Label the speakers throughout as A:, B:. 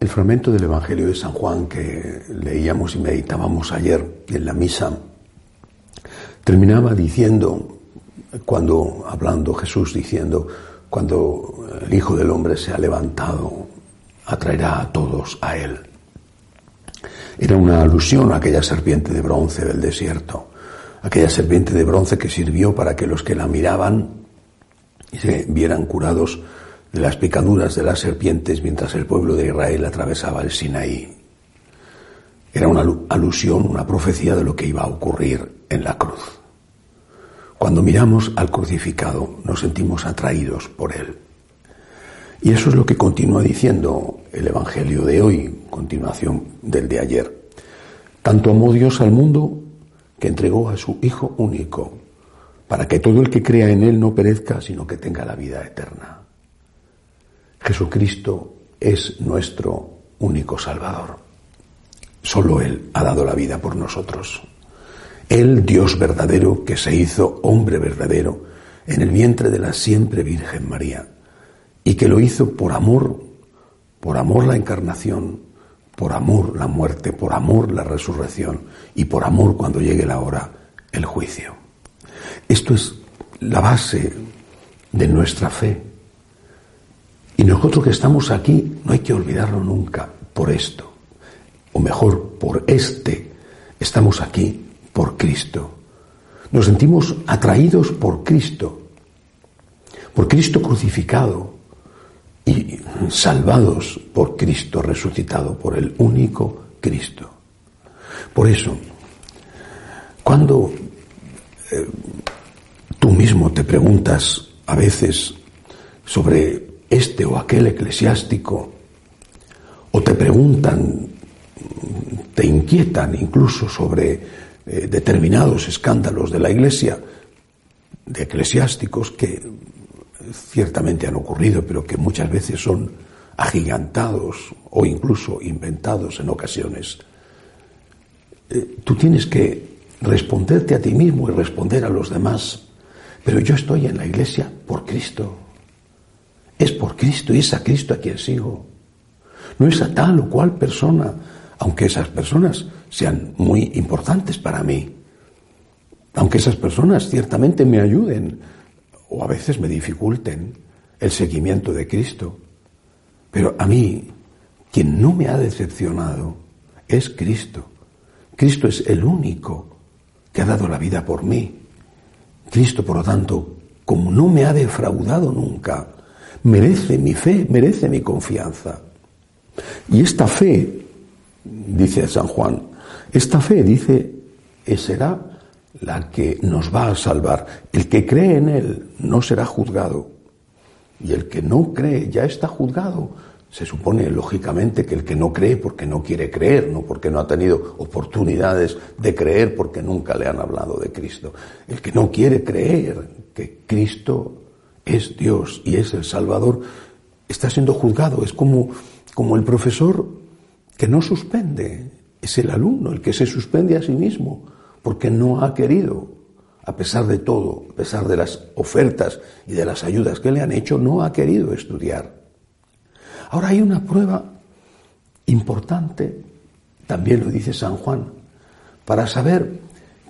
A: El fragmento del Evangelio de San Juan que leíamos y meditábamos ayer en la misa terminaba diciendo, cuando hablando Jesús diciendo, cuando el Hijo del Hombre se ha levantado, atraerá a todos a Él. Era una alusión a aquella serpiente de bronce del desierto, aquella serpiente de bronce que sirvió para que los que la miraban se vieran curados las picaduras de las serpientes mientras el pueblo de Israel atravesaba el Sinaí. Era una alusión, una profecía de lo que iba a ocurrir en la cruz. Cuando miramos al crucificado nos sentimos atraídos por él. Y eso es lo que continúa diciendo el Evangelio de hoy, continuación del de ayer. Tanto amó Dios al mundo que entregó a su Hijo único, para que todo el que crea en Él no perezca, sino que tenga la vida eterna. Jesucristo es nuestro único Salvador. Solo Él ha dado la vida por nosotros. Él, Dios verdadero, que se hizo hombre verdadero en el vientre de la siempre Virgen María, y que lo hizo por amor, por amor la encarnación, por amor la muerte, por amor la resurrección y por amor cuando llegue la hora el juicio. Esto es la base de nuestra fe. Y nosotros que estamos aquí, no hay que olvidarlo nunca por esto, o mejor, por este, estamos aquí por Cristo. Nos sentimos atraídos por Cristo, por Cristo crucificado y salvados por Cristo resucitado, por el único Cristo. Por eso, cuando eh, tú mismo te preguntas a veces sobre este o aquel eclesiástico, o te preguntan, te inquietan incluso sobre eh, determinados escándalos de la Iglesia, de eclesiásticos que ciertamente han ocurrido, pero que muchas veces son agigantados o incluso inventados en ocasiones. Eh, tú tienes que responderte a ti mismo y responder a los demás, pero yo estoy en la Iglesia por Cristo es por Cristo y es a Cristo a quien sigo. No es a tal o cual persona, aunque esas personas sean muy importantes para mí. Aunque esas personas ciertamente me ayuden o a veces me dificulten el seguimiento de Cristo. Pero a mí, quien no me ha decepcionado es Cristo. Cristo es el único que ha dado la vida por mí. Cristo, por lo tanto, como no me ha defraudado nunca, merece mi fe, merece mi confianza. Y esta fe, dice San Juan, esta fe, dice, será la que nos va a salvar. El que cree en Él no será juzgado. Y el que no cree ya está juzgado. Se supone, lógicamente, que el que no cree porque no quiere creer, no porque no ha tenido oportunidades de creer porque nunca le han hablado de Cristo. El que no quiere creer que Cristo es Dios y es el Salvador, está siendo juzgado. Es como, como el profesor que no suspende, es el alumno el que se suspende a sí mismo porque no ha querido, a pesar de todo, a pesar de las ofertas y de las ayudas que le han hecho, no ha querido estudiar. Ahora hay una prueba importante, también lo dice San Juan, para saber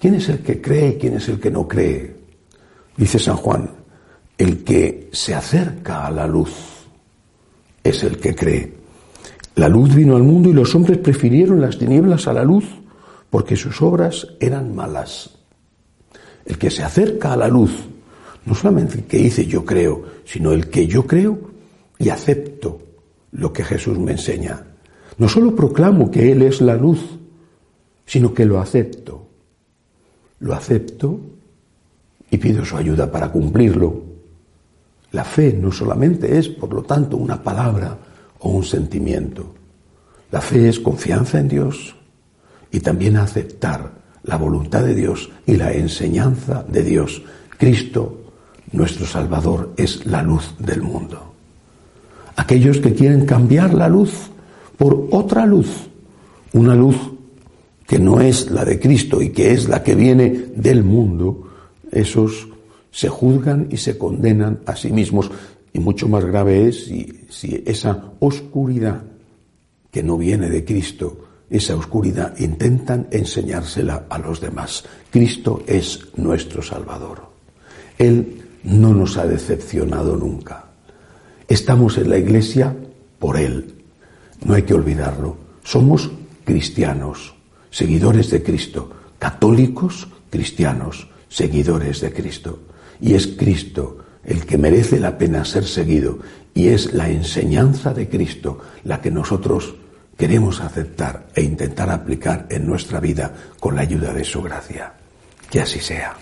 A: quién es el que cree y quién es el que no cree. Dice San Juan, el que se acerca a la luz es el que cree. La luz vino al mundo y los hombres prefirieron las tinieblas a la luz porque sus obras eran malas. El que se acerca a la luz, no solamente el que dice yo creo, sino el que yo creo y acepto lo que Jesús me enseña. No solo proclamo que Él es la luz, sino que lo acepto. Lo acepto y pido su ayuda para cumplirlo. La fe no solamente es, por lo tanto, una palabra o un sentimiento. La fe es confianza en Dios y también aceptar la voluntad de Dios y la enseñanza de Dios. Cristo, nuestro Salvador, es la luz del mundo. Aquellos que quieren cambiar la luz por otra luz, una luz que no es la de Cristo y que es la que viene del mundo, esos se juzgan y se condenan a sí mismos. Y mucho más grave es si, esa oscuridad que no viene de Cristo, esa oscuridad intentan enseñársela a los demás. Cristo es nuestro Salvador. Él no nos ha decepcionado nunca. Estamos en la iglesia por Él. No hay que olvidarlo. Somos cristianos, seguidores de Cristo, católicos cristianos, seguidores de Cristo. Y es Cristo el que merece la pena ser seguido y es la enseñanza de Cristo la que nosotros queremos aceptar e intentar aplicar en nuestra vida con la ayuda de su gracia. Que así sea.